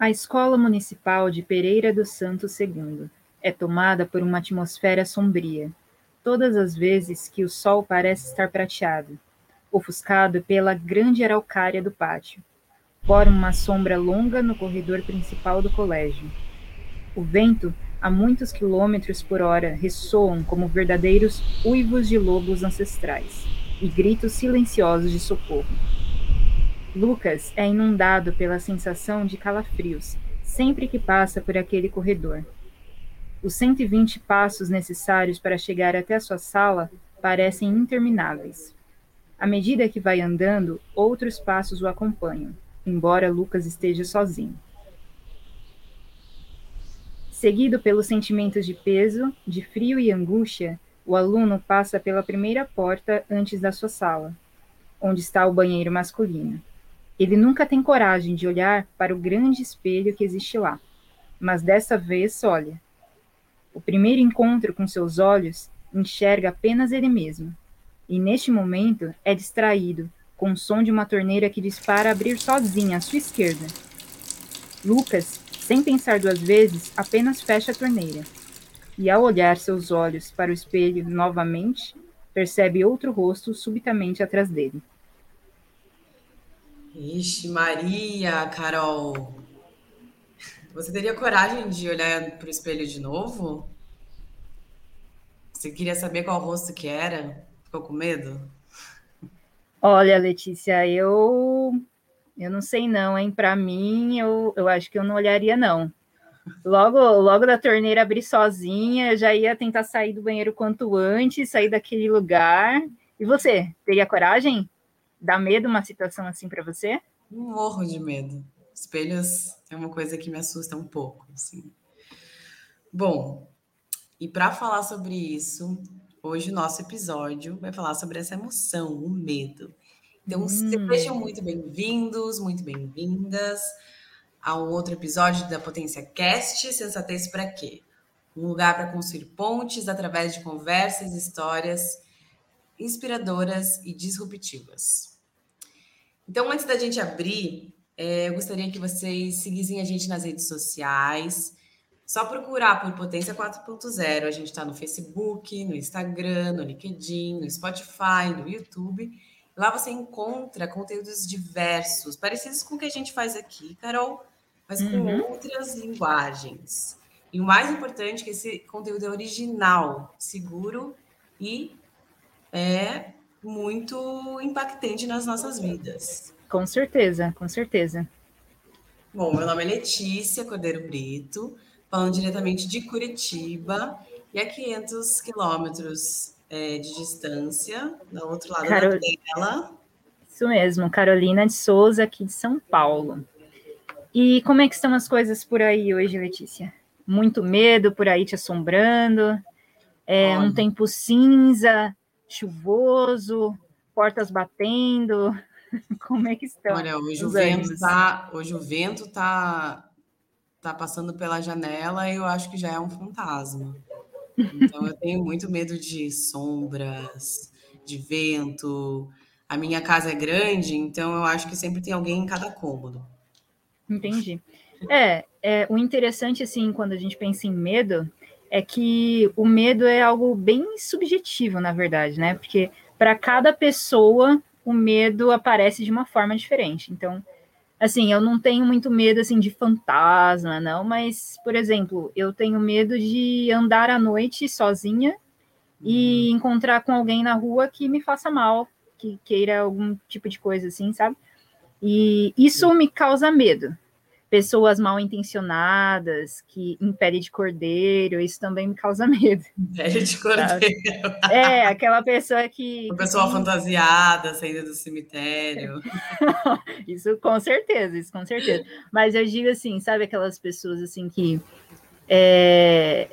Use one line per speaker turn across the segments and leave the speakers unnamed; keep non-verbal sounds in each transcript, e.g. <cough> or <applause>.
A Escola Municipal de Pereira do Santo II é tomada por uma atmosfera sombria, todas as vezes que o sol parece estar prateado, ofuscado pela grande araucária do pátio. Forma uma sombra longa no corredor principal do colégio. O vento, a muitos quilômetros por hora, ressoam como verdadeiros uivos de lobos ancestrais e gritos silenciosos de socorro. Lucas é inundado pela sensação de calafrios sempre que passa por aquele corredor. Os 120 passos necessários para chegar até a sua sala parecem intermináveis. À medida que vai andando, outros passos o acompanham, embora Lucas esteja sozinho. Seguido pelos sentimentos de peso, de frio e angústia, o aluno passa pela primeira porta antes da sua sala, onde está o banheiro masculino. Ele nunca tem coragem de olhar para o grande espelho que existe lá, mas dessa vez olha. O primeiro encontro com seus olhos enxerga apenas ele mesmo, e neste momento é distraído com o som de uma torneira que dispara abrir sozinha à sua esquerda. Lucas, sem pensar duas vezes, apenas fecha a torneira. E ao olhar seus olhos para o espelho novamente, percebe outro rosto subitamente atrás dele.
Ixi, Maria, Carol. Você teria coragem de olhar para o espelho de novo? Você queria saber qual rosto que era? Ficou com medo?
Olha, Letícia, eu eu não sei não, hein? Para mim, eu, eu acho que eu não olharia não. Logo, logo da torneira abrir sozinha, eu já ia tentar sair do banheiro quanto antes, sair daquele lugar. E você, teria coragem? Dá medo uma situação assim para você?
Morro de medo. Espelhos é uma coisa que me assusta um pouco, assim. Bom, e para falar sobre isso, hoje o nosso episódio vai falar sobre essa emoção, o medo. Então, hum. sejam muito bem-vindos, muito bem-vindas a um outro episódio da Potência Cast, Sensatez para quê? Um lugar para construir pontes através de conversas, histórias inspiradoras e disruptivas. Então, antes da gente abrir, é, eu gostaria que vocês seguissem a gente nas redes sociais. Só procurar por Potência 4.0. A gente está no Facebook, no Instagram, no LinkedIn, no Spotify, no YouTube. Lá você encontra conteúdos diversos, parecidos com o que a gente faz aqui, Carol, mas com uhum. outras linguagens. E o mais importante é que esse conteúdo é original, seguro e é muito impactante nas nossas vidas.
Com certeza, com certeza.
Bom, meu nome é Letícia Cordeiro Brito, falando diretamente de Curitiba e a 500 quilômetros é, de distância, do outro lado Carol... da tela.
Isso mesmo, Carolina de Souza, aqui de São Paulo. E como é que estão as coisas por aí hoje, Letícia? Muito medo por aí te assombrando? É um tempo cinza, chuvoso, portas batendo? <laughs> Como é que estão?
Olha, hoje o vento tá, hoje o vento tá tá passando pela janela e eu acho que já é um fantasma. Então eu tenho muito medo de sombras, de vento. A minha casa é grande, então eu acho que sempre tem alguém em cada cômodo.
Entendi. É, é o interessante assim quando a gente pensa em medo é que o medo é algo bem subjetivo, na verdade, né? Porque para cada pessoa o medo aparece de uma forma diferente. Então, assim, eu não tenho muito medo assim de fantasma, não, mas, por exemplo, eu tenho medo de andar à noite sozinha e uhum. encontrar com alguém na rua que me faça mal, que queira algum tipo de coisa assim, sabe? E isso me causa medo pessoas mal intencionadas, que em pele de cordeiro, isso também me causa <laughs> medo.
Pele de cordeiro.
É, aquela pessoa que.
Uma pessoa que... fantasiada saindo do cemitério. <laughs>
isso com certeza, isso com certeza. Mas eu digo assim, sabe aquelas pessoas assim que é,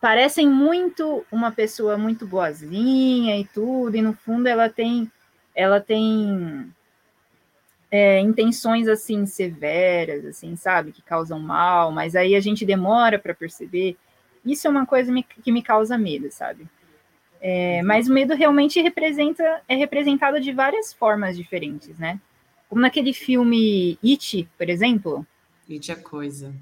parecem muito uma pessoa muito boazinha e tudo, e no fundo ela tem. Ela tem é, intenções assim severas, assim, sabe, que causam mal, mas aí a gente demora para perceber. Isso é uma coisa me, que me causa medo, sabe? É, mas o medo realmente representa é representado de várias formas diferentes, né? Como naquele filme It, por exemplo,
E tinha coisa.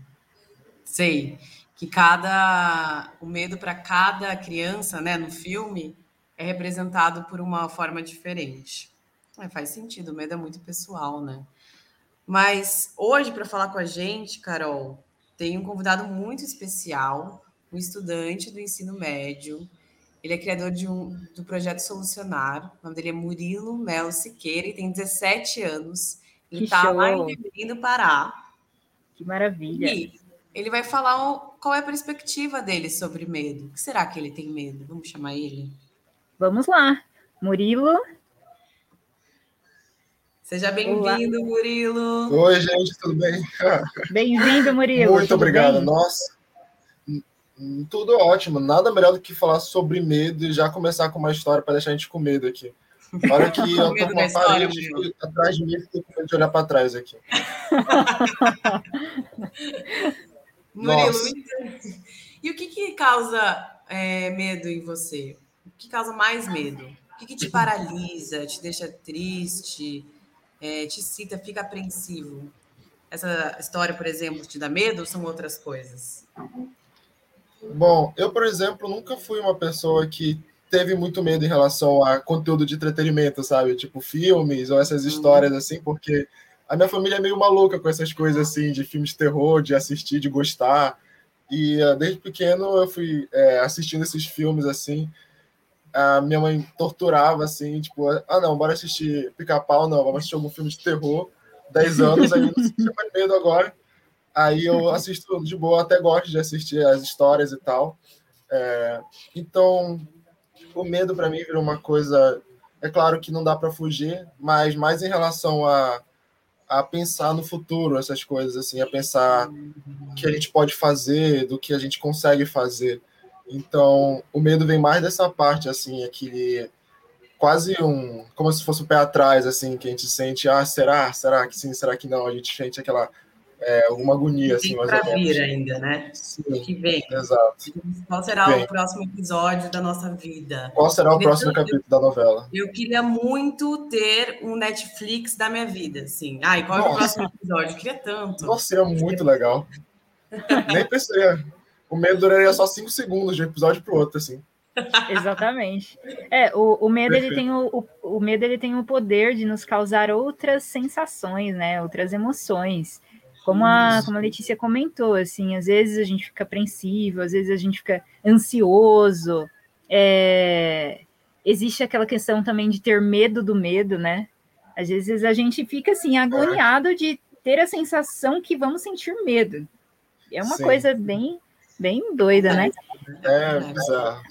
Sei que cada o medo para cada criança, né, no filme é representado por uma forma diferente. É, faz sentido, o medo é muito pessoal, né? Mas hoje para falar com a gente, Carol, tem um convidado muito especial, um estudante do ensino médio. Ele é criador de um, do projeto Solucionar. O nome dele é Murilo Melo Siqueira e tem 17 anos. Ele está lá em Belém Pará.
Que maravilha.
E ele vai falar qual é a perspectiva dele sobre medo. O que será que ele tem medo? Vamos chamar ele?
Vamos lá. Murilo.
Seja bem-vindo, Murilo.
Oi, gente, tudo bem? <laughs>
Bem-vindo, Murilo.
Muito tudo obrigado. Bem? Nossa, tudo ótimo. Nada melhor do que falar sobre medo e já começar com uma história para deixar a gente com medo aqui. Olha que <laughs> eu tô com uma parede atrás de mim e com medo de olhar para trás aqui. <laughs>
Murilo, e o que, que causa é, medo em você? O que causa mais medo? O que, que te paralisa, te deixa triste, é, te cita, fica apreensivo? Essa história, por exemplo, te dá medo ou são outras coisas?
Bom, eu, por exemplo, nunca fui uma pessoa que teve muito medo em relação a conteúdo de entretenimento, sabe? Tipo filmes ou essas uhum. histórias assim, porque a minha família é meio maluca com essas coisas assim, de filmes de terror, de assistir, de gostar. E uh, desde pequeno eu fui é, assistindo esses filmes assim. A minha mãe torturava assim, tipo, ah não, bora assistir Pica-Pau, não, vamos assistir algum filme de terror. 10 anos, aí não sentia mais medo agora. Aí eu assisto de boa, até gosto de assistir as histórias e tal. É, então, o medo para mim virou uma coisa. É claro que não dá para fugir, mas mais em relação a a pensar no futuro, essas coisas, assim, a pensar o que a gente pode fazer, do que a gente consegue fazer. Então, o medo vem mais dessa parte, assim, aquele quase um, como se fosse o um pé atrás, assim, que a gente sente, ah, será, será que sim, será que não? A gente sente aquela é, uma agonia, assim,
mais ou vir ainda, né?
Sim,
que vem.
Exato.
Qual será vem. o próximo episódio da nossa vida?
Qual será o próximo eu, capítulo da novela?
Eu queria muito ter um Netflix da minha vida, assim. Ah, e qual nossa. é o próximo episódio? Eu queria tanto.
Nossa, seria muito legal. Nem pensei. O medo duraria só cinco segundos de um episódio para o outro, assim. <laughs>
Exatamente. É, o, o medo ele tem o, o, o, medo ele tem o poder de nos causar outras sensações, né? Outras emoções. Como a, como a Letícia comentou, assim, às vezes a gente fica apreensivo, às vezes a gente fica ansioso. É, existe aquela questão também de ter medo do medo, né? Às vezes a gente fica assim, agoniado de ter a sensação que vamos sentir medo. É uma Sim. coisa bem, bem doida, né?
É, bizarro.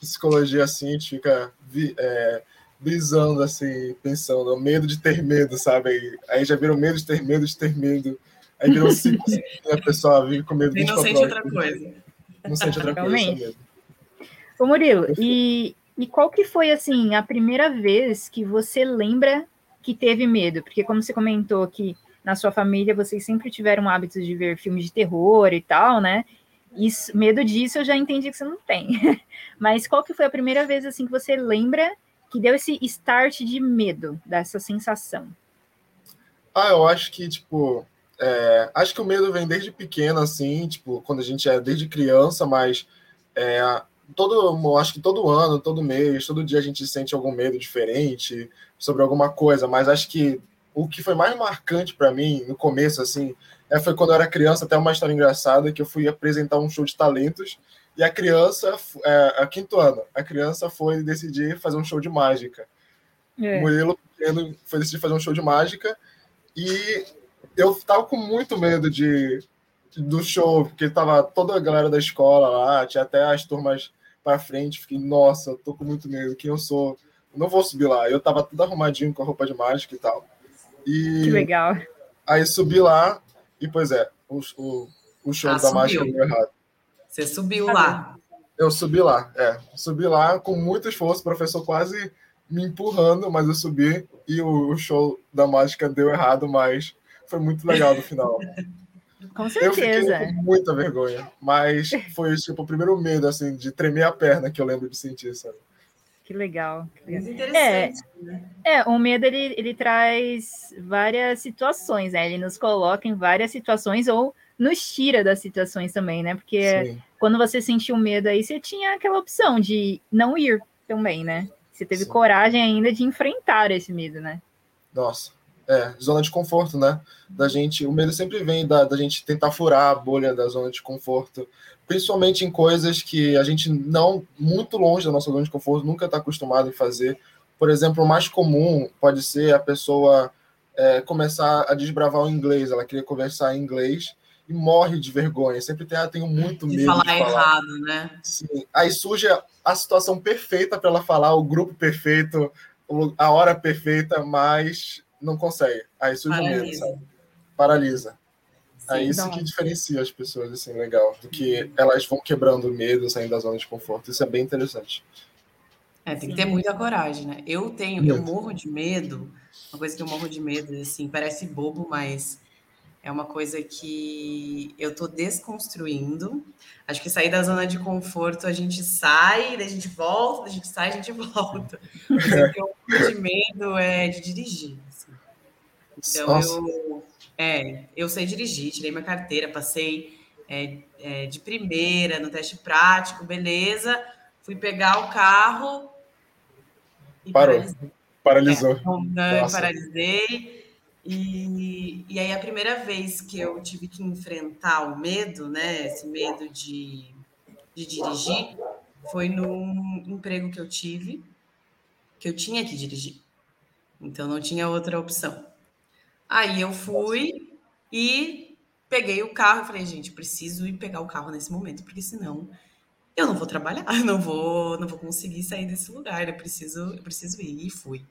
Psicologia assim, a gente fica é, brisando assim, pensando, medo de ter medo, sabe? Aí já virou medo de ter medo de ter medo. Aí virou cinco, <laughs> a pessoa vive com medo
de não sente outra coisa.
Não sente outra Realmente. coisa mesmo.
Ô Murilo, e, e qual que foi, assim, a primeira vez que você lembra que teve medo? Porque como você comentou que na sua família vocês sempre tiveram hábitos de ver filmes de terror e tal, né? Isso, medo disso eu já entendi que você não tem. <laughs> Mas qual que foi a primeira vez, assim, que você lembra que deu esse start de medo, dessa sensação?
Ah, eu acho que, tipo, é, acho que o medo vem desde pequeno, assim, tipo, quando a gente é desde criança, mas é, todo, acho que todo ano, todo mês, todo dia a gente sente algum medo diferente sobre alguma coisa, mas acho que o que foi mais marcante para mim no começo, assim, é, foi quando eu era criança, até uma história engraçada, que eu fui apresentar um show de talentos e a criança, é, a quinto ano, a criança foi decidir fazer um show de mágica. É. O Murilo pequeno foi decidir fazer um show de mágica e eu tava com muito medo de, do show, porque tava toda a galera da escola lá, tinha até as turmas para frente. Fiquei, nossa, eu tô com muito medo. Quem eu sou? Eu não vou subir lá. Eu tava tudo arrumadinho com a roupa de mágica e tal. E
que legal.
Aí subi lá e, pois é, o, o, o show ah, da subiu. mágica deu errado.
Você subiu lá?
Eu subi lá, é. Subi lá com muito esforço, o professor quase me empurrando, mas eu subi e o, o show da mágica deu errado, mas foi muito legal no final. <laughs>
Com certeza.
Eu fiquei com muita vergonha, mas <laughs> foi tipo o primeiro medo assim de tremer a perna que eu lembro de sentir, sabe?
Que legal. Que legal.
interessante, é, né?
É, o medo ele, ele traz várias situações, né? Ele nos coloca em várias situações ou nos tira das situações também, né? Porque Sim. quando você sentiu medo aí, você tinha aquela opção de não ir também, né? Você teve Sim. coragem ainda de enfrentar esse medo, né?
Nossa, é, zona de conforto, né? Da gente, o medo sempre vem da, da gente tentar furar a bolha da zona de conforto, principalmente em coisas que a gente não, muito longe da nossa zona de conforto, nunca está acostumado em fazer. Por exemplo, o mais comum pode ser a pessoa é, começar a desbravar o inglês, ela queria conversar em inglês e morre de vergonha. Sempre tem, ah, tenho muito medo de
falar, de falar errado, né?
Sim. Aí surge a situação perfeita para ela falar, o grupo perfeito, a hora perfeita, mas não consegue. Aí surge o medo, sabe? Paralisa. Sim, é isso que diferencia as pessoas, assim, legal. Do que elas vão quebrando o medo, saindo da zona de conforto. Isso é bem interessante.
É, tem que ter muita coragem, né? Eu tenho, eu morro de medo. Uma coisa que eu morro de medo, assim, parece bobo, mas é uma coisa que eu tô desconstruindo. Acho que sair da zona de conforto, a gente sai, daí a gente volta, a gente sai, a gente <laughs> volta. o que eu morro de medo é de dirigir. Então Nossa. eu, é, eu sei dirigir, tirei minha carteira, passei é, é, de primeira no teste prático, beleza. Fui pegar o carro
e Parou. paralisei. Paralisou. É,
não, paralisei. E, e aí a primeira vez que eu tive que enfrentar o medo, né? Esse medo de, de dirigir, foi num emprego que eu tive, que eu tinha que dirigir. Então não tinha outra opção. Aí eu fui e peguei o carro e falei, gente, preciso ir pegar o carro nesse momento, porque senão eu não vou trabalhar, <laughs> não vou, não vou conseguir sair desse lugar, eu preciso, eu preciso ir. E fui.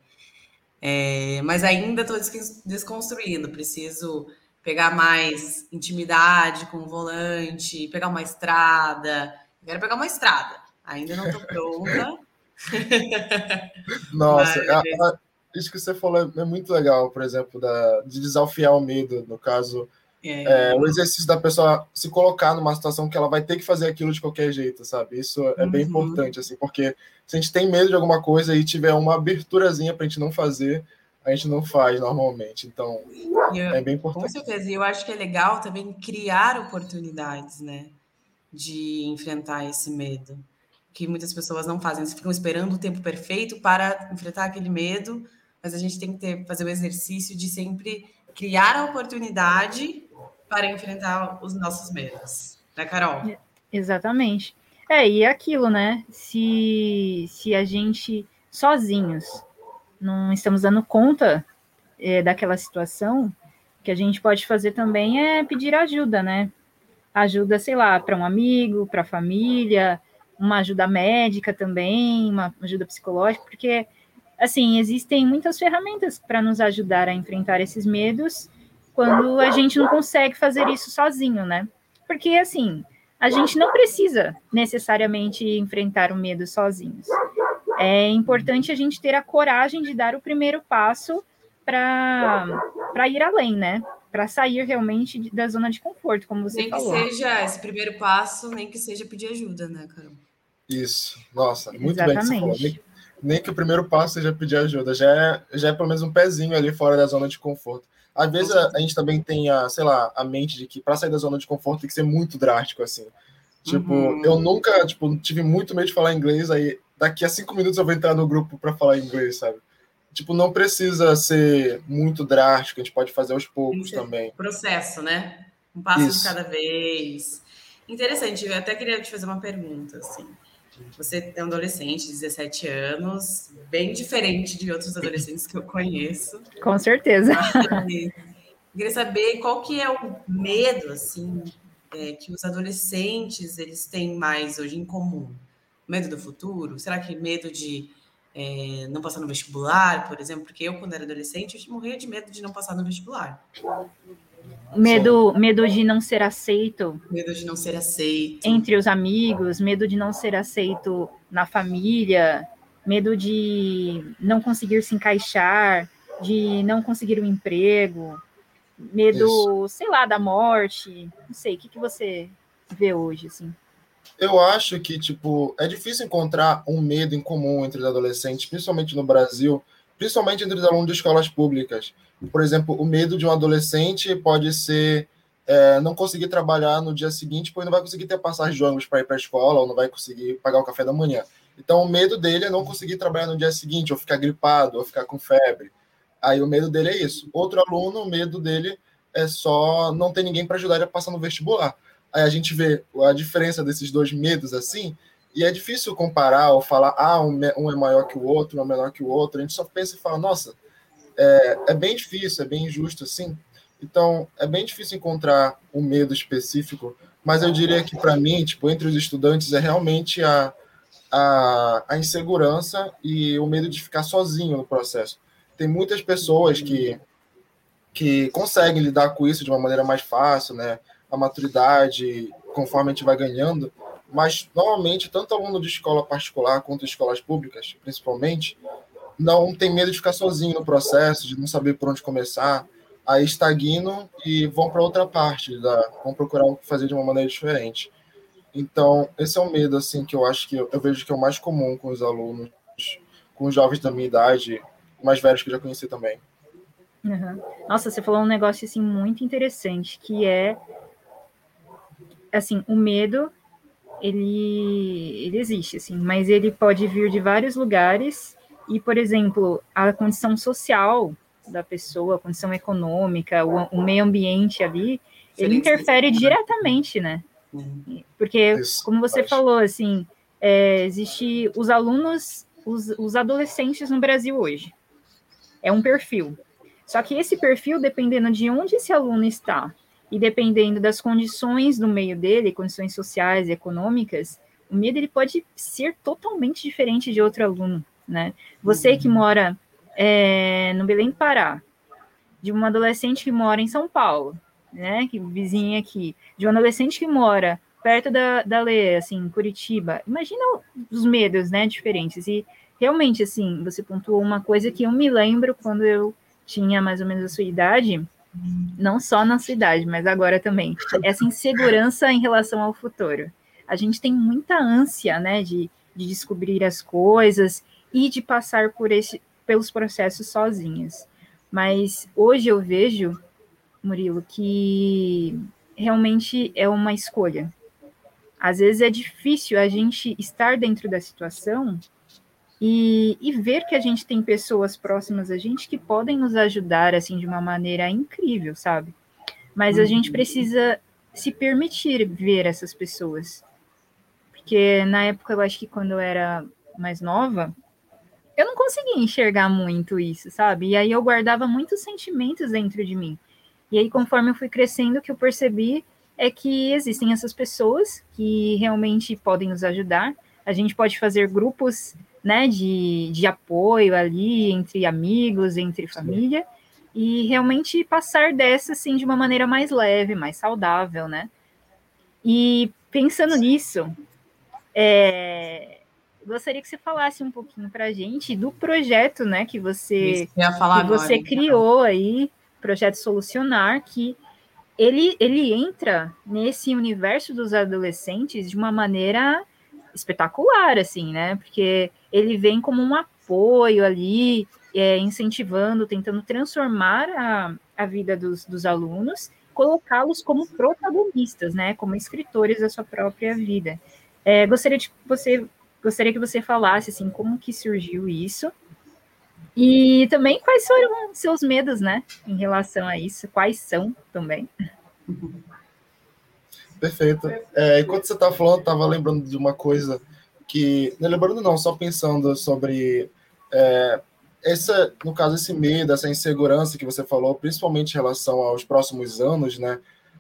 É, mas ainda estou desconstruindo, preciso pegar mais intimidade com o volante, pegar uma estrada. quero pegar uma estrada. Ainda não estou pronta. <laughs>
Nossa, <laughs> mas... a, a, isso que você falou é, é muito legal, por exemplo, da, de desafiar o medo, no caso, é. É, o exercício da pessoa se colocar numa situação que ela vai ter que fazer aquilo de qualquer jeito, sabe? Isso é uhum. bem importante, assim, porque se a gente tem medo de alguma coisa e tiver uma aberturazinha para a gente não fazer, a gente não faz normalmente. Então, eu, é bem importante.
Com certeza. E eu acho que é legal também criar oportunidades, né? De enfrentar esse medo. Que muitas pessoas não fazem. Eles ficam esperando o tempo perfeito para enfrentar aquele medo mas a gente tem que ter, fazer o exercício de sempre criar a oportunidade para enfrentar os nossos medos. Né, Carol? É,
exatamente. É, e é aquilo, né? Se, se a gente sozinhos não estamos dando conta é, daquela situação, que a gente pode fazer também é pedir ajuda, né? Ajuda, sei lá, para um amigo, para a família, uma ajuda médica também, uma ajuda psicológica, porque assim, existem muitas ferramentas para nos ajudar a enfrentar esses medos quando a gente não consegue fazer isso sozinho, né? Porque, assim, a gente não precisa necessariamente enfrentar o medo sozinhos. É importante a gente ter a coragem de dar o primeiro passo para ir além, né? Para sair realmente da zona de conforto, como você
nem
falou.
Nem que seja esse primeiro passo, nem que seja pedir ajuda, né, Carol?
Isso. Nossa, muito Exatamente. bem que você falou nem que o primeiro passo seja pedir ajuda, já é, já é pelo menos um pezinho ali fora da zona de conforto. Às vezes a, a gente também tem a, sei lá, a mente de que para sair da zona de conforto tem que ser muito drástico, assim. Tipo, uhum. eu nunca, tipo, tive muito medo de falar inglês, aí daqui a cinco minutos eu vou entrar no grupo para falar inglês, sabe? Tipo, não precisa ser muito drástico, a gente pode fazer aos poucos também.
Processo, né? Um passo Isso. de cada vez. Interessante, eu até queria te fazer uma pergunta, assim. Você é um adolescente, 17 anos, bem diferente de outros adolescentes que eu conheço.
Com certeza.
queria saber qual que é o medo, assim, é, que os adolescentes eles têm mais hoje em comum. Medo do futuro? Será que medo de é, não passar no vestibular, por exemplo? Porque eu, quando era adolescente, eu morria de medo de não passar no vestibular.
Medo, medo de não ser aceito.
Medo de não ser aceito.
Entre os amigos, medo de não ser aceito na família, medo de não conseguir se encaixar, de não conseguir um emprego, medo, Isso. sei lá, da morte. Não sei, o que, que você vê hoje, assim?
Eu acho que, tipo, é difícil encontrar um medo em comum entre os adolescentes, principalmente no Brasil, principalmente entre os alunos de escolas públicas. Por exemplo, o medo de um adolescente pode ser é, não conseguir trabalhar no dia seguinte, porque não vai conseguir ter passagem de ônibus para ir para a escola, ou não vai conseguir pagar o café da manhã. Então, o medo dele é não conseguir trabalhar no dia seguinte, ou ficar gripado, ou ficar com febre. Aí, o medo dele é isso. Outro aluno, o medo dele é só não ter ninguém para ajudar ele a passar no vestibular. Aí a gente vê a diferença desses dois medos assim, e é difícil comparar ou falar, ah, um, é maior que o outro, um é menor que o outro. A gente só pensa e fala, nossa, é, é bem difícil, é bem injusto assim. Então, é bem difícil encontrar um medo específico, mas eu diria que para mim, tipo, entre os estudantes é realmente a, a, a insegurança e o medo de ficar sozinho no processo. Tem muitas pessoas que que conseguem lidar com isso de uma maneira mais fácil, né? A maturidade, conforme a gente vai ganhando, mas normalmente tanto aluno de escola particular quanto escolas públicas, principalmente, não tem medo de ficar sozinho no processo, de não saber por onde começar, aí estagnam e vão para outra parte, da, vão procurar fazer de uma maneira diferente. Então, esse é um medo assim que eu acho que eu, eu vejo que é o mais comum com os alunos, com os jovens da minha idade, mais velhos que eu já conheci também.
Uhum. Nossa, você falou um negócio assim muito interessante, que é assim, o medo ele, ele existe, assim, mas ele pode vir de vários lugares e, por exemplo, a condição social da pessoa, a condição econômica, o, o meio ambiente ali, ele interfere diretamente, né? Uhum. Porque, como você falou, assim, é, existe os alunos, os, os adolescentes no Brasil hoje. É um perfil. Só que esse perfil, dependendo de onde esse aluno está e dependendo das condições do meio dele, condições sociais e econômicas, o medo ele pode ser totalmente diferente de outro aluno, né? Você que uhum. mora é, no Belém Pará, de uma adolescente que mora em São Paulo, né? Que vizinha aqui, de um adolescente que mora perto da, da Lê, assim, em Curitiba. Imagina os medos, né, diferentes. E realmente, assim, você pontuou uma coisa que eu me lembro quando eu tinha mais ou menos a sua idade, não só na sua idade, mas agora também, essa insegurança em relação ao futuro. A gente tem muita ânsia, né, de, de descobrir as coisas e de passar por esse, pelos processos sozinhas. Mas hoje eu vejo, Murilo, que realmente é uma escolha. Às vezes é difícil a gente estar dentro da situação e, e, ver que a gente tem pessoas próximas a gente que podem nos ajudar assim de uma maneira incrível, sabe? Mas a gente uhum. precisa se permitir ver essas pessoas. Porque na época, eu acho que quando eu era mais nova, eu não conseguia enxergar muito isso, sabe? E aí eu guardava muitos sentimentos dentro de mim. E aí, conforme eu fui crescendo, o que eu percebi é que existem essas pessoas que realmente podem nos ajudar. A gente pode fazer grupos né, de, de apoio ali entre amigos, entre família, e realmente passar dessa assim de uma maneira mais leve, mais saudável, né? E pensando nisso, é, gostaria que você falasse um pouquinho para a gente do projeto, né, que você que agora, você então. criou aí, projeto Solucionar, que ele ele entra nesse universo dos adolescentes de uma maneira espetacular, assim, né? Porque ele vem como um apoio ali, é, incentivando, tentando transformar a, a vida dos, dos alunos, colocá-los como protagonistas, né? Como escritores da sua própria vida. É, gostaria de você gostaria que você falasse assim como que surgiu isso e também quais foram seus medos, né, em relação a isso? Quais são também? <laughs>
Perfeito. É, enquanto você estava falando, estava lembrando de uma coisa que. Não lembrando, não, só pensando sobre. É, essa, no caso, esse medo, essa insegurança que você falou, principalmente em relação aos próximos anos, né?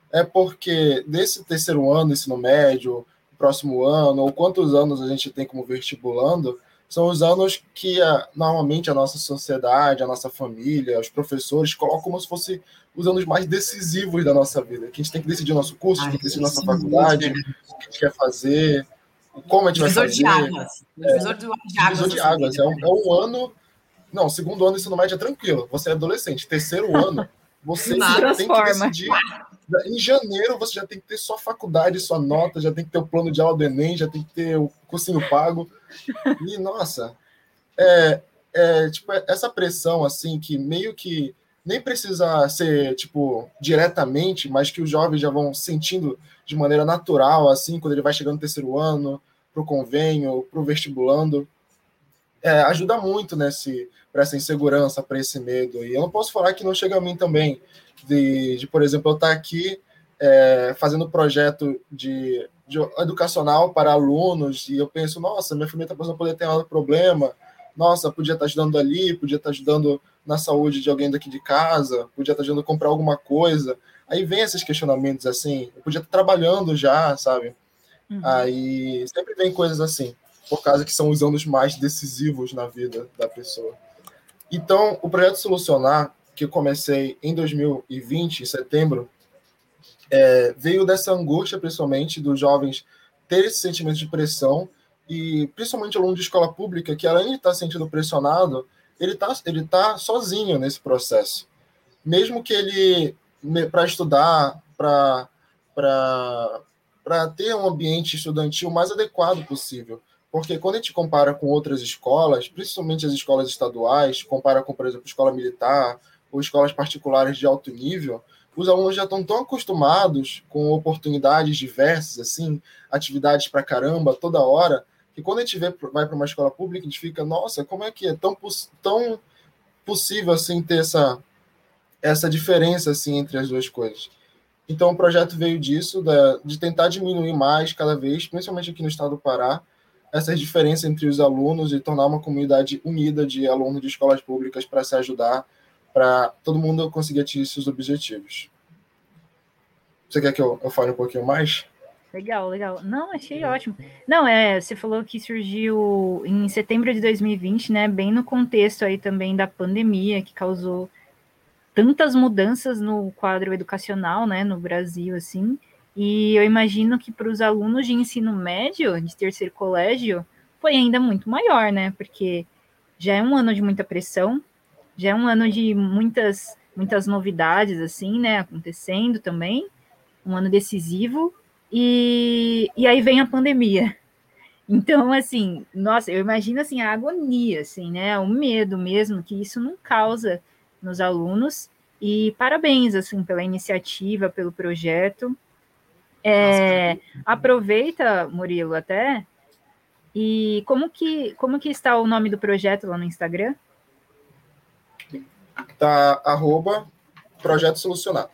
É porque desse terceiro ano, ensino médio, próximo ano, ou quantos anos a gente tem como vestibulando, são os anos que a, normalmente a nossa sociedade, a nossa família, os professores colocam como se fosse os anos mais decisivos da nossa vida. Que a gente tem que decidir o nosso curso, Ai, tem que decidir nossa faculdade, o que a gente quer fazer, como a gente
divisor
vai fazer. De
águas.
É, divisor de, águas. Divisor de águas. É um, é um ano. Não, segundo ano ensino médio é tranquilo. Você é adolescente. Terceiro <laughs> ano, você tem que decidir Em janeiro você já tem que ter sua faculdade, sua nota, já tem que ter o plano de aula do Enem, já tem que ter o cursinho pago. E, nossa, é, é tipo, essa pressão, assim, que meio que nem precisa ser, tipo, diretamente, mas que os jovens já vão sentindo de maneira natural, assim, quando ele vai chegando no terceiro ano, para o convênio, o vestibulando, é, ajuda muito nesse para essa insegurança, para esse medo. E eu não posso falar que não chega a mim também, de, de por exemplo, eu estar aqui é, fazendo projeto de, de, educacional para alunos, e eu penso, nossa, minha família está passando por determinado problema, nossa, podia estar ajudando ali, podia estar ajudando na saúde de alguém daqui de casa, podia estar ajudando a comprar alguma coisa. Aí vem esses questionamentos assim, eu podia estar trabalhando já, sabe? Uhum. Aí sempre vem coisas assim, por causa que são os anos mais decisivos na vida da pessoa. Então, o projeto Solucionar, que eu comecei em 2020, em setembro, é, veio dessa angústia, principalmente, dos jovens ter esse sentimento de pressão e principalmente aluno de escola pública, que além de estar sentindo pressionado, ele está ele tá sozinho nesse processo. Mesmo que ele, para estudar, para ter um ambiente estudantil mais adequado possível, porque quando a gente compara com outras escolas, principalmente as escolas estaduais, compara com, por exemplo, escola militar ou escolas particulares de alto nível, os alunos já estão tão acostumados com oportunidades diversas, assim, atividades para caramba toda hora, que quando a gente vê, vai para uma escola pública, a gente fica, nossa, como é que é tão, tão possível assim ter essa, essa diferença assim entre as duas coisas? Então o projeto veio disso, da, de tentar diminuir mais cada vez, principalmente aqui no estado do Pará, essas diferenças entre os alunos e tornar uma comunidade unida de alunos de escolas públicas para se ajudar, para todo mundo conseguir atingir seus objetivos. Você quer que eu, eu fale um pouquinho mais?
Legal, legal. Não, achei ótimo. Não, é, você falou que surgiu em setembro de 2020, né, bem no contexto aí também da pandemia, que causou tantas mudanças no quadro educacional, né, no Brasil, assim, e eu imagino que para os alunos de ensino médio, de terceiro colégio, foi ainda muito maior, né? Porque já é um ano de muita pressão, já é um ano de muitas, muitas novidades, assim, né? Acontecendo também, um ano decisivo, e, e aí vem a pandemia. Então, assim, nossa, eu imagino assim a agonia, assim, né? O medo mesmo que isso não causa nos alunos. E parabéns, assim, pela iniciativa, pelo projeto. É, aproveita, Murilo, até. E como que, como que está o nome do projeto lá no Instagram?
Tá, arroba Projeto Solucionar.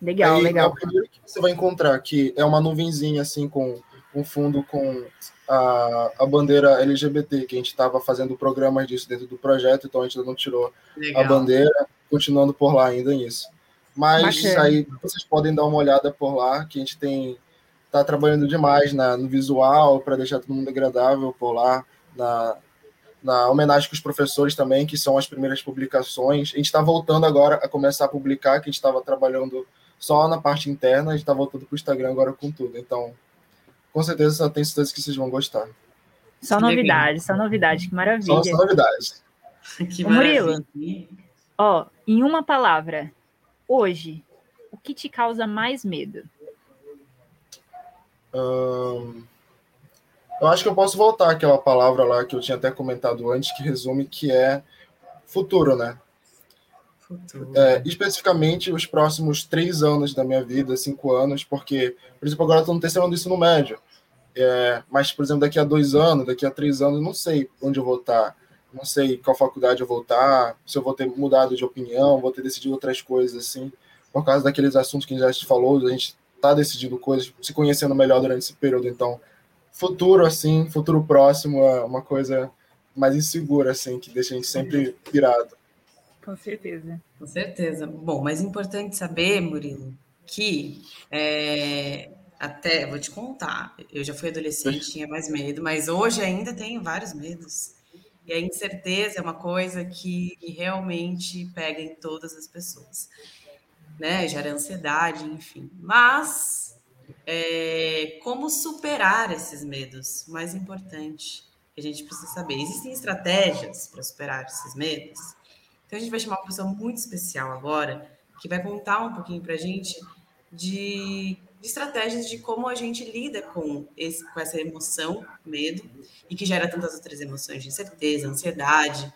Legal, Aí, legal. É o
primeiro que você vai encontrar que é uma nuvenzinha assim com um fundo com a, a bandeira LGBT, que a gente estava fazendo programas disso dentro do projeto, então a gente ainda não tirou legal. a bandeira, continuando por lá ainda nisso. Mas Bacana. aí vocês podem dar uma olhada por lá, que a gente tem tá trabalhando demais na, no visual para deixar todo mundo agradável por lá, na, na homenagem com os professores também, que são as primeiras publicações. A gente está voltando agora a começar a publicar, que a gente estava trabalhando só na parte interna, a gente está voltando para o Instagram agora com tudo. Então, com certeza, tenho certeza que vocês vão gostar.
Só novidade, só novidade, que maravilha. Só,
só novidade. <laughs>
Que Murilo, ó, em uma palavra, hoje, o que te causa mais medo?
Hum, eu acho que eu posso voltar àquela palavra lá que eu tinha até comentado antes, que resume que é futuro, né? É, especificamente os próximos três anos da minha vida, cinco anos, porque, por exemplo, agora estou no terceiro ano do ensino médio. É, mas, por exemplo, daqui a dois anos, daqui a três anos, não sei onde eu vou estar não sei qual faculdade eu vou estar, se eu vou ter mudado de opinião, vou ter decidido outras coisas, assim, por causa daqueles assuntos que a gente já falou, a gente está decidindo coisas, se conhecendo melhor durante esse período. Então, futuro, assim, futuro próximo é uma coisa mais insegura, assim, que deixa a gente sempre pirado.
Com certeza.
Com certeza. Bom, mas é importante saber, Murilo, que é, até, vou te contar, eu já fui adolescente, tinha mais medo, mas hoje ainda tenho vários medos. E a incerteza é uma coisa que realmente pega em todas as pessoas, né? Gera ansiedade, enfim. Mas é, como superar esses medos? O mais importante que a gente precisa saber. Existem estratégias para superar esses medos? Então a gente vai chamar uma pessoa muito especial agora que vai contar um pouquinho para a gente de, de, estratégias de como a gente lida com, esse, com essa emoção, medo, e que gera tantas outras emoções de incerteza, ansiedade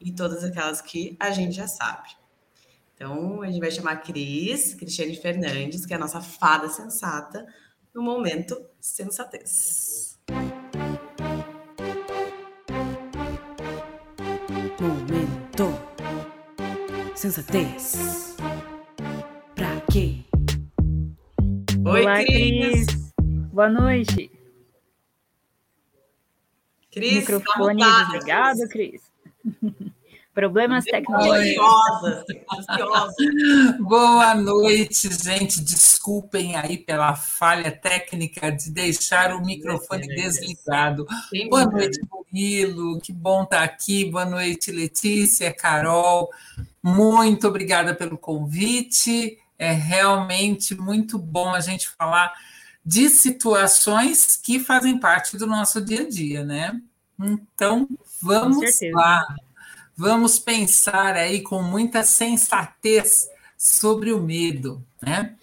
e todas aquelas que a gente já sabe. Então, a gente vai chamar a Cris, Cristiane Fernandes, que é a nossa fada sensata, no momento sensatez.
Momento sensatez. Pra quê?
Oi,
Olá,
Cris.
Cris. Boa noite.
Cris,
Microfone
tá
desligado, Cris. <laughs> Problemas tecnológicos. <laughs>
Boa noite, gente. Desculpem aí pela falha técnica de deixar o microfone desligado. Boa noite, Murilo. Que bom estar aqui. Boa noite, Letícia, Carol. Muito obrigada pelo convite. É realmente muito bom a gente falar de situações que fazem parte do nosso dia a dia, né? Então, vamos lá. Vamos pensar aí com muita sensatez sobre o medo, né?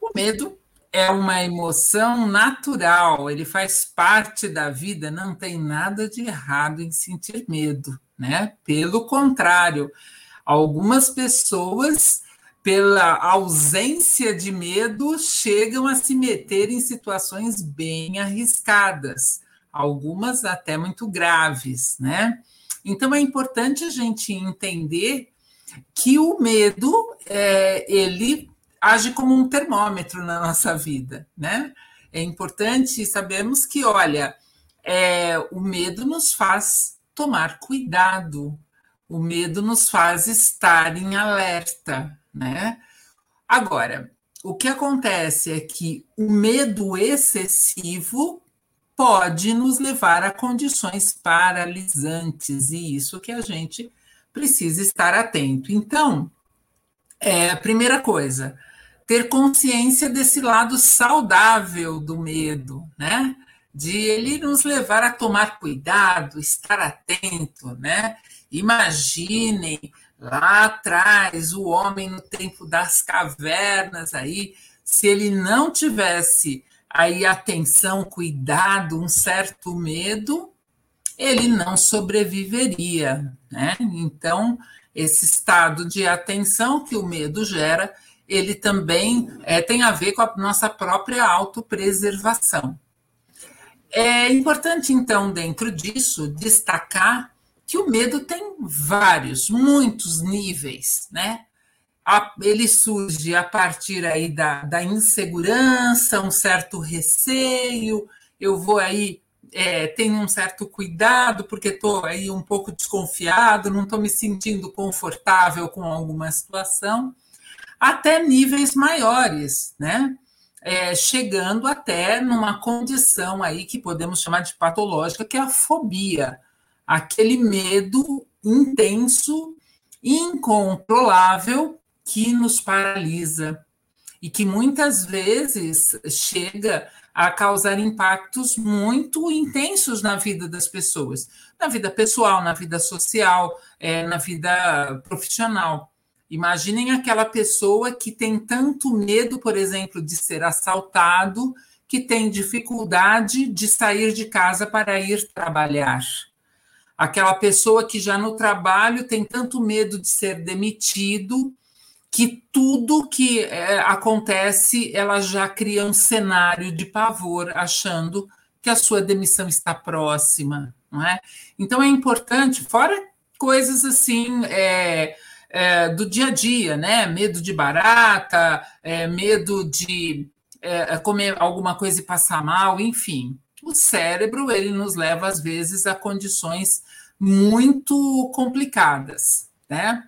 O medo é uma emoção natural, ele faz parte da vida, não tem nada de errado em sentir medo, né? Pelo contrário, algumas pessoas, pela ausência de medo, chegam a se meter em situações bem arriscadas, algumas até muito graves, né? Então é importante a gente entender que o medo é, ele age como um termômetro na nossa vida, né? É importante sabermos que, olha, é, o medo nos faz tomar cuidado, o medo nos faz estar em alerta, né? Agora, o que acontece é que o medo excessivo pode nos levar a condições paralisantes, e isso que a gente precisa estar atento. Então, é, a primeira coisa, ter consciência desse lado saudável do medo, né? De ele nos levar a tomar cuidado, estar atento, né? Imaginem lá atrás o homem no tempo das cavernas aí, se ele não tivesse aí atenção, cuidado, um certo medo, ele não sobreviveria, né? Então, esse estado de atenção que o medo gera, ele também é, tem a ver com a nossa própria autopreservação. É importante, então, dentro disso, destacar que o medo tem vários, muitos níveis, né? ele surge a partir aí da, da insegurança, um certo receio, eu vou aí, é, tenho um certo cuidado, porque estou aí um pouco desconfiado, não estou me sentindo confortável com alguma situação, até níveis maiores, né? É, chegando até numa condição aí que podemos chamar de patológica, que é a fobia, aquele medo intenso, incontrolável, que nos paralisa e que muitas vezes chega a causar impactos muito intensos na vida das pessoas, na vida pessoal, na vida social, é, na vida profissional. Imaginem aquela pessoa que tem tanto medo, por exemplo, de ser assaltado, que tem dificuldade de sair de casa para ir trabalhar. Aquela pessoa que já no trabalho tem tanto medo de ser demitido, que tudo que é, acontece, ela já cria um cenário de pavor, achando que a sua demissão está próxima, não é? Então é importante, fora coisas assim é, é, do dia a dia, né? Medo de barata, é, medo de é, comer alguma coisa e passar mal, enfim. O cérebro ele nos leva às vezes a condições muito complicadas, né?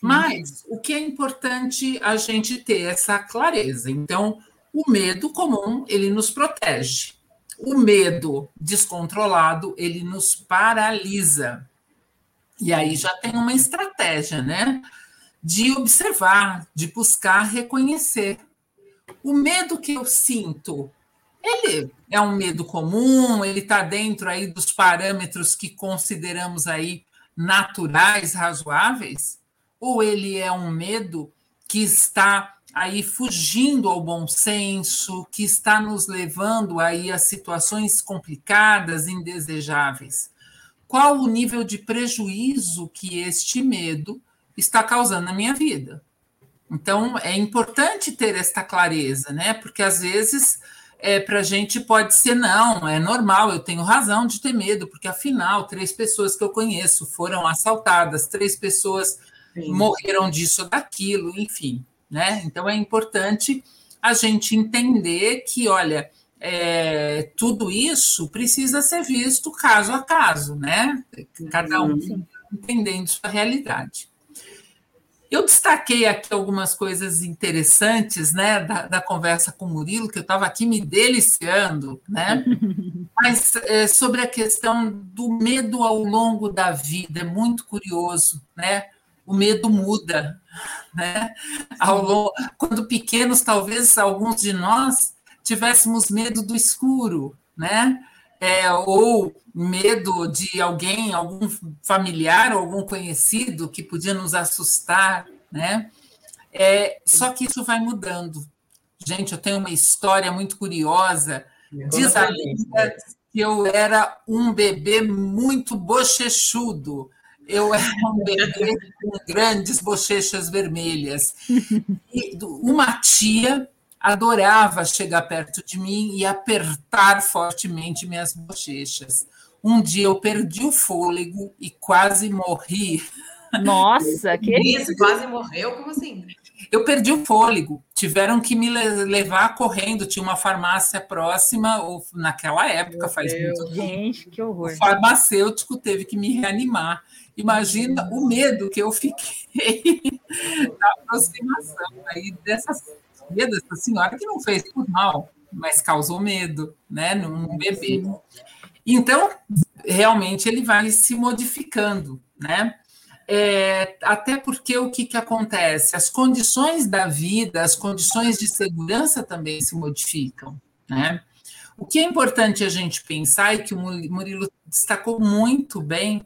Mas o que é importante a gente ter essa clareza. Então, o medo comum, ele nos protege. O medo descontrolado, ele nos paralisa. E aí já tem uma estratégia, né? De observar, de buscar reconhecer. O medo que eu sinto, ele é um medo comum, ele está dentro aí dos parâmetros que consideramos aí naturais, razoáveis? ou ele é um medo que está aí fugindo ao bom senso, que está nos levando aí a situações complicadas, indesejáveis. Qual o nível de prejuízo que este medo está causando na minha vida? Então, é importante ter esta clareza, né? Porque às vezes é, para a gente pode ser não, é normal, eu tenho razão de ter medo, porque afinal, três pessoas que eu conheço foram assaltadas, três pessoas Sim. morreram disso ou daquilo, enfim, né? Então é importante a gente entender que, olha, é, tudo isso precisa ser visto caso a caso, né? Cada um entendendo sua realidade. Eu destaquei aqui algumas coisas interessantes né, da, da conversa com o Murilo, que eu estava aqui me deliciando, né? <laughs> Mas é, sobre a questão do medo ao longo da vida, é muito curioso, né? O medo muda, né? Ao longo, quando pequenos, talvez alguns de nós tivéssemos medo do escuro, né? É, ou medo de alguém, algum familiar, algum conhecido que podia nos assustar, né? É, só que isso vai mudando. Gente, eu tenho uma história muito curiosa. Diz a lenda que eu era um bebê muito bochechudo. Eu era um bebê com grandes bochechas vermelhas. E uma tia adorava chegar perto de mim e apertar fortemente minhas bochechas. Um dia eu perdi o fôlego e quase morri.
Nossa, que
isso? Quase morreu? Como assim?
Eu perdi o fôlego. Tiveram que me levar correndo. Tinha uma farmácia próxima, ou naquela época,
Meu
faz
Deus,
muito
Gente, que horror.
O farmacêutico teve que me reanimar. Imagina o medo que eu fiquei <laughs> da aproximação aí dessas medo dessa senhora que não fez por mal, mas causou medo, né, num bebê. Então, realmente ele vai se modificando, né? É, até porque o que, que acontece? As condições da vida, as condições de segurança também se modificam, né? O que é importante a gente pensar e que o Murilo destacou muito bem,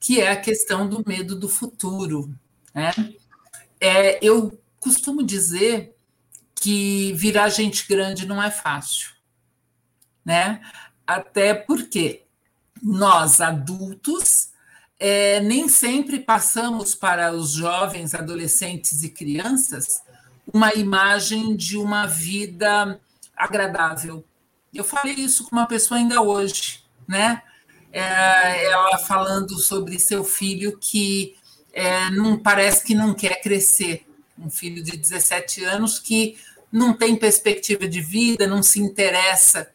que é a questão do medo do futuro. Né? É, eu costumo dizer que virar gente grande não é fácil, né? Até porque nós adultos é, nem sempre passamos para os jovens, adolescentes e crianças uma imagem de uma vida agradável. Eu falei isso com uma pessoa ainda hoje, né? É, ela falando sobre seu filho que é, não parece que não quer crescer, um filho de 17 anos que não tem perspectiva de vida, não se interessa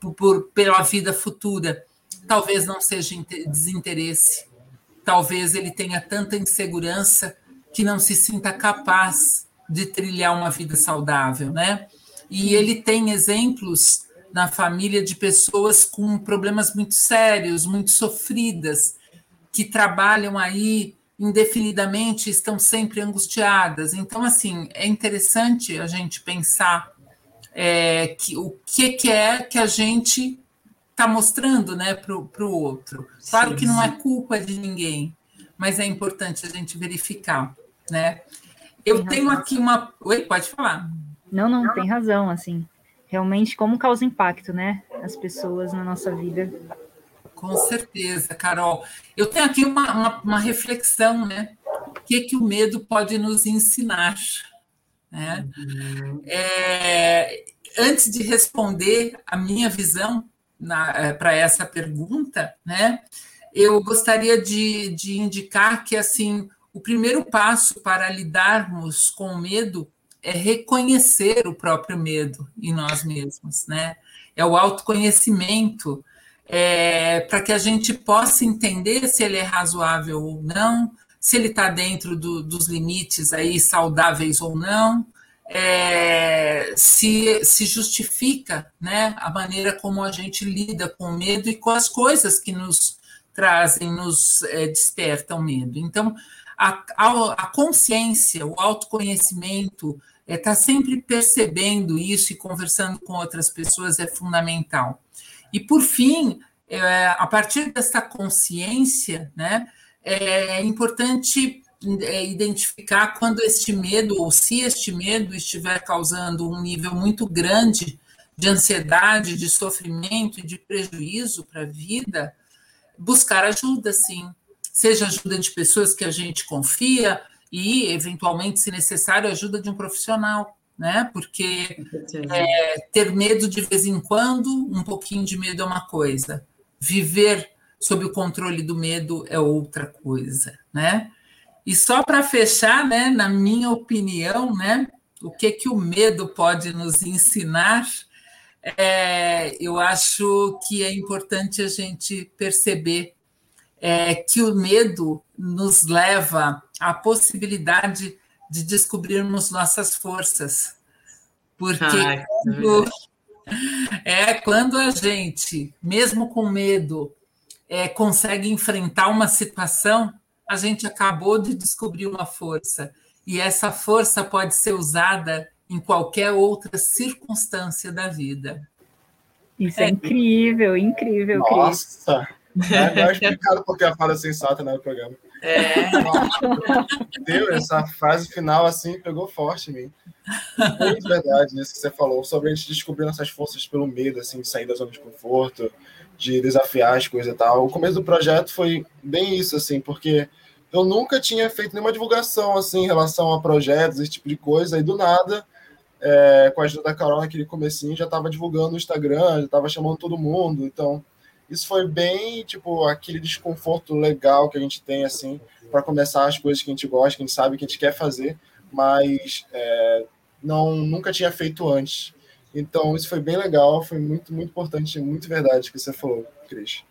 por, por, pela vida futura. Talvez não seja desinteresse, talvez ele tenha tanta insegurança que não se sinta capaz de trilhar uma vida saudável, né? E ele tem exemplos na família de pessoas com problemas muito sérios, muito sofridas, que trabalham aí indefinidamente estão sempre angustiadas. Então, assim, é interessante a gente pensar é, que, o que, que é que a gente está mostrando né, para o outro. Claro sim, que não é culpa de ninguém, mas é importante a gente verificar. Né? Eu tem tenho razão. aqui uma. Oi, pode falar.
Não, não, tem razão, assim. Realmente, como causa impacto, né? As pessoas na nossa vida
com certeza, Carol. Eu tenho aqui uma, uma, uma reflexão, né? O que, que o medo pode nos ensinar? Né? Uhum. É, antes de responder a minha visão é, para essa pergunta, né? Eu gostaria de, de indicar que assim o primeiro passo para lidarmos com o medo é reconhecer o próprio medo em nós mesmos, né? É o autoconhecimento é, para que a gente possa entender se ele é razoável ou não, se ele está dentro do, dos limites aí saudáveis ou não, é, se, se justifica né, a maneira como a gente lida com o medo e com as coisas que nos trazem, nos é, despertam medo. Então, a, a, a consciência, o autoconhecimento, estar é, tá sempre percebendo isso e conversando com outras pessoas é fundamental. E, por fim, é, a partir dessa consciência, né, é importante é, identificar quando este medo, ou se este medo estiver causando um nível muito grande de ansiedade, de sofrimento e de prejuízo para a vida, buscar ajuda, sim. Seja ajuda de pessoas que a gente confia e, eventualmente, se necessário, ajuda de um profissional, né? Porque é, ter medo de vez em quando, um pouquinho de medo é uma coisa. Viver sob o controle do medo é outra coisa, né? E só para fechar, né, na minha opinião, né, o que que o medo pode nos ensinar? É, eu acho que é importante a gente perceber é, que o medo nos leva à possibilidade de descobrirmos nossas forças. Porque Ai, quando, é quando a gente, mesmo com medo, é, consegue enfrentar uma situação, a gente acabou de descobrir uma força. E essa força pode ser usada em qualquer outra circunstância da vida.
Isso é, é incrível, incrível,
Nossa! Agora explicado <laughs> porque a fala sensata no programa. É. <laughs> Deu essa frase final assim, pegou forte em mim. Muito verdade isso que você falou, sobre a gente descobrir nossas forças pelo medo, assim, de sair da zona de conforto, de desafiar as coisas e tal. O começo do projeto foi bem isso, assim, porque eu nunca tinha feito nenhuma divulgação, assim, em relação a projetos, esse tipo de coisa, e do nada, é, com a ajuda da Carol naquele comecinho, já estava divulgando no Instagram, já estava chamando todo mundo, então isso foi bem, tipo, aquele desconforto legal que a gente tem, assim, para começar as coisas que a gente gosta, que a gente sabe que a gente quer fazer, mas é, não nunca tinha feito antes. Então, isso foi bem legal, foi muito, muito importante, muito verdade que você falou, Cris.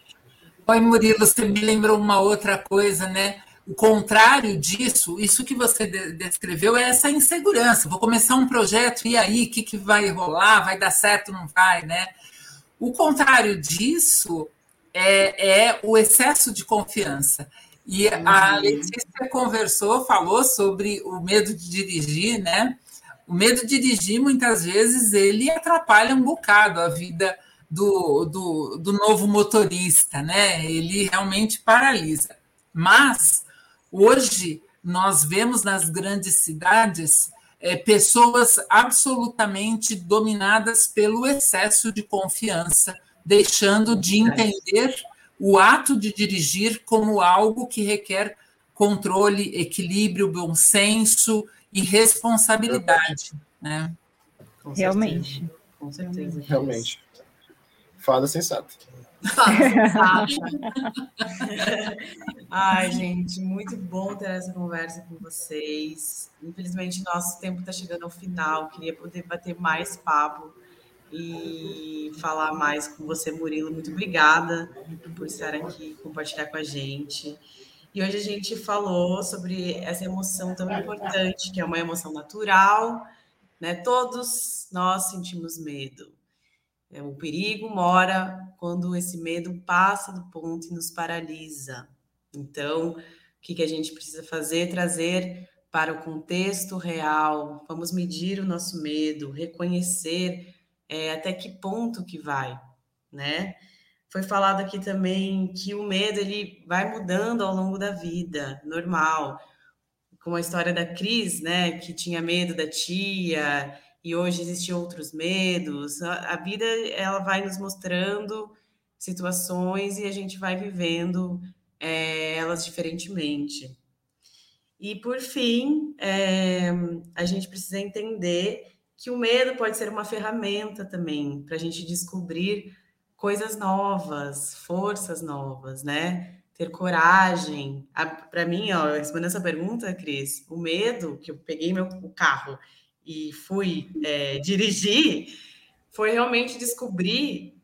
Oi, Murilo, você me lembrou uma outra coisa, né? O contrário disso, isso que você descreveu é essa insegurança. Vou começar um projeto, e aí, o que, que vai rolar? Vai dar certo, não vai, né? O contrário disso é, é o excesso de confiança. E a uhum. Letícia conversou, falou sobre o medo de dirigir, né? O medo de dirigir, muitas vezes, ele atrapalha um bocado a vida do, do, do novo motorista, né? Ele realmente paralisa. Mas, hoje, nós vemos nas grandes cidades é, pessoas absolutamente dominadas pelo excesso de confiança, deixando de entender o ato de dirigir como algo que requer controle, equilíbrio, bom senso e responsabilidade. Né?
Realmente.
Com certeza.
Realmente. Fada sensata. <laughs> <laughs>
Ai, gente, muito bom ter essa conversa com vocês. Infelizmente, nosso tempo está chegando ao final. Queria poder bater mais papo e falar mais com você, Murilo. Muito obrigada por estar aqui compartilhar com a gente. E hoje a gente falou sobre essa emoção tão importante, que é uma emoção natural, né? Todos nós sentimos medo. É, o perigo mora quando esse medo passa do ponto e nos paralisa. Então, o que, que a gente precisa fazer? Trazer para o contexto real, vamos medir o nosso medo, reconhecer é, até que ponto que vai, né? Foi falado aqui também que o medo ele vai mudando ao longo da vida, normal. Como a história da Cris, né, que tinha medo da tia, e hoje existem outros medos. A, a vida ela vai nos mostrando situações e a gente vai vivendo é, elas diferentemente. E por fim, é, a gente precisa entender que o medo pode ser uma ferramenta também para a gente descobrir coisas novas, forças novas, né? Ter coragem. Para mim, ó, respondendo essa pergunta, Cris, o medo que eu peguei meu o carro e fui é, dirigir, foi realmente descobrir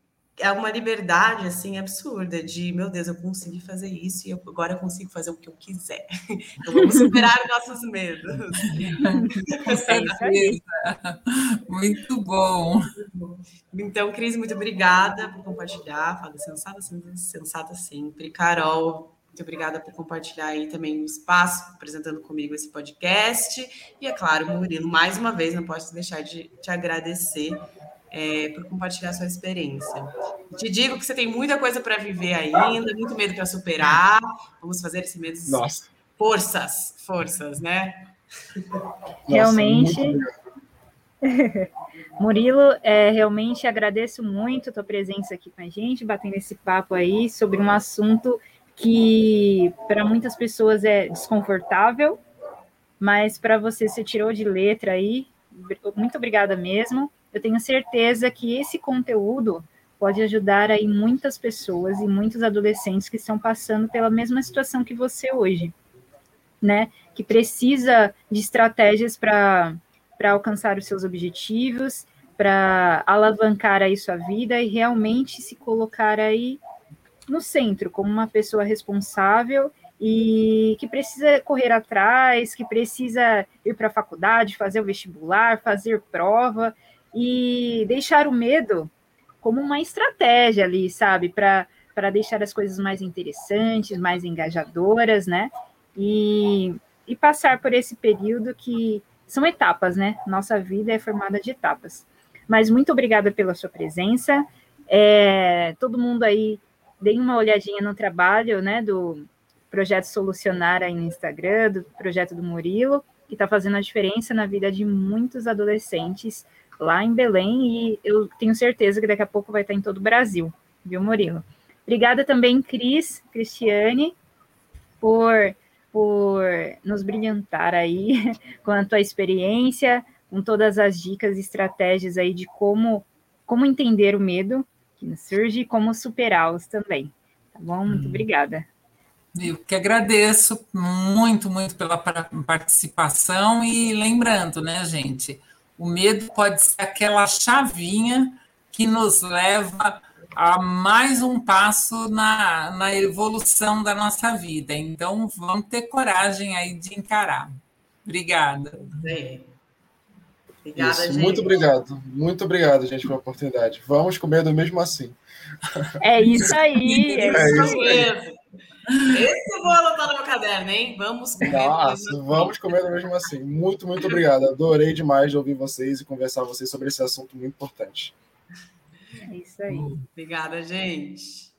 é uma liberdade assim absurda de meu Deus, eu consegui fazer isso e eu, agora eu consigo fazer o que eu quiser. <laughs> Então vamos superar nossos medos.
Com certeza. Muito bom.
Então, Cris, muito obrigada por compartilhar. Fala sensata, sensata sempre. Carol, muito obrigada por compartilhar aí também o espaço, apresentando comigo esse podcast. E, é claro, Murilo, mais uma vez, não posso deixar de te agradecer é, por compartilhar sua experiência. Te digo que você tem muita coisa para viver ainda, muito medo para superar. Vamos fazer esse medo
Nossa.
Forças, forças, né?
Realmente. <laughs> Murilo, é, realmente agradeço muito a tua presença aqui com a gente, batendo esse papo aí sobre um assunto que para muitas pessoas é desconfortável, mas para você você tirou de letra aí. Muito obrigada mesmo. Eu tenho certeza que esse conteúdo pode ajudar aí muitas pessoas e muitos adolescentes que estão passando pela mesma situação que você hoje, né? Que precisa de estratégias para para alcançar os seus objetivos, para alavancar aí sua vida e realmente se colocar aí no centro como uma pessoa responsável e que precisa correr atrás, que precisa ir para a faculdade, fazer o vestibular, fazer prova e deixar o medo como uma estratégia ali, sabe, para para deixar as coisas mais interessantes, mais engajadoras, né? E, e passar por esse período que são etapas, né? Nossa vida é formada de etapas. Mas muito obrigada pela sua presença. É, todo mundo aí, deem uma olhadinha no trabalho, né, do projeto Solucionar aí no Instagram, do projeto do Murilo, que está fazendo a diferença na vida de muitos adolescentes lá em Belém, e eu tenho certeza que daqui a pouco vai estar em todo o Brasil, viu, Murilo? Obrigada também, Cris, Cristiane, por por nos brilhantar aí <laughs> com a tua experiência, com todas as dicas e estratégias aí de como, como entender o medo surge como superá-los também. Tá bom? Muito hum. obrigada.
Eu que agradeço muito, muito pela participação e lembrando, né, gente, o medo pode ser aquela chavinha que nos leva a mais um passo na, na evolução da nossa vida. Então, vamos ter coragem aí de encarar. Obrigada.
Obrigada, Isso, gente. Muito obrigado. Muito obrigado, gente, pela oportunidade. Vamos com medo mesmo assim.
É isso aí. É, <laughs>
é isso mesmo. Esse eu vou anotar no meu caderno, hein? Vamos
com Nossa, mesmo vamos assim. com medo mesmo assim. Muito, muito obrigado. Adorei demais de ouvir vocês e conversar com vocês sobre esse assunto muito importante.
É isso aí.
Obrigada, gente.